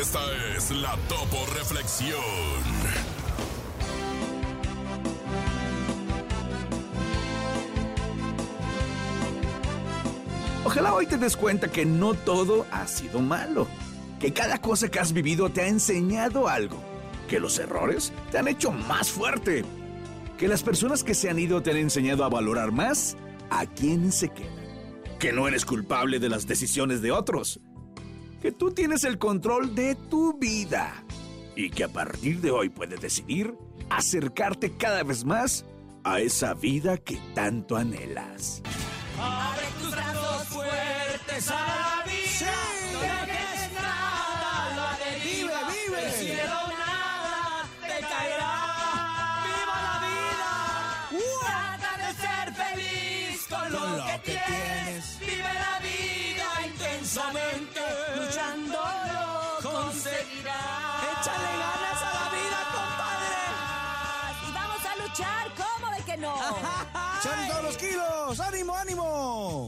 Esta es la Topo Reflexión. Ojalá hoy te des cuenta que no todo ha sido malo, que cada cosa que has vivido te ha enseñado algo, que los errores te han hecho más fuerte, que las personas que se han ido te han enseñado a valorar más a quien se queda, que no eres culpable de las decisiones de otros, que tú tienes el control de tu vida y que a partir de hoy puedes decidir acercarte cada vez más a esa vida que tanto anhelas. Abre tus brazos fuertes a la vida. No dejes nada a la deriva. Vive, vive. Del cielo nada te caerá. ¡Viva la vida! Trata de ser feliz con lo, Con lo que, que tienes. Vive la vida intensamente. Conseguirás. Échale ganas a la vida, compadre. Y vamos a luchar, ¿cómo de que no? ¡Echan todos los kilos! ¡Ánimo, ánimo!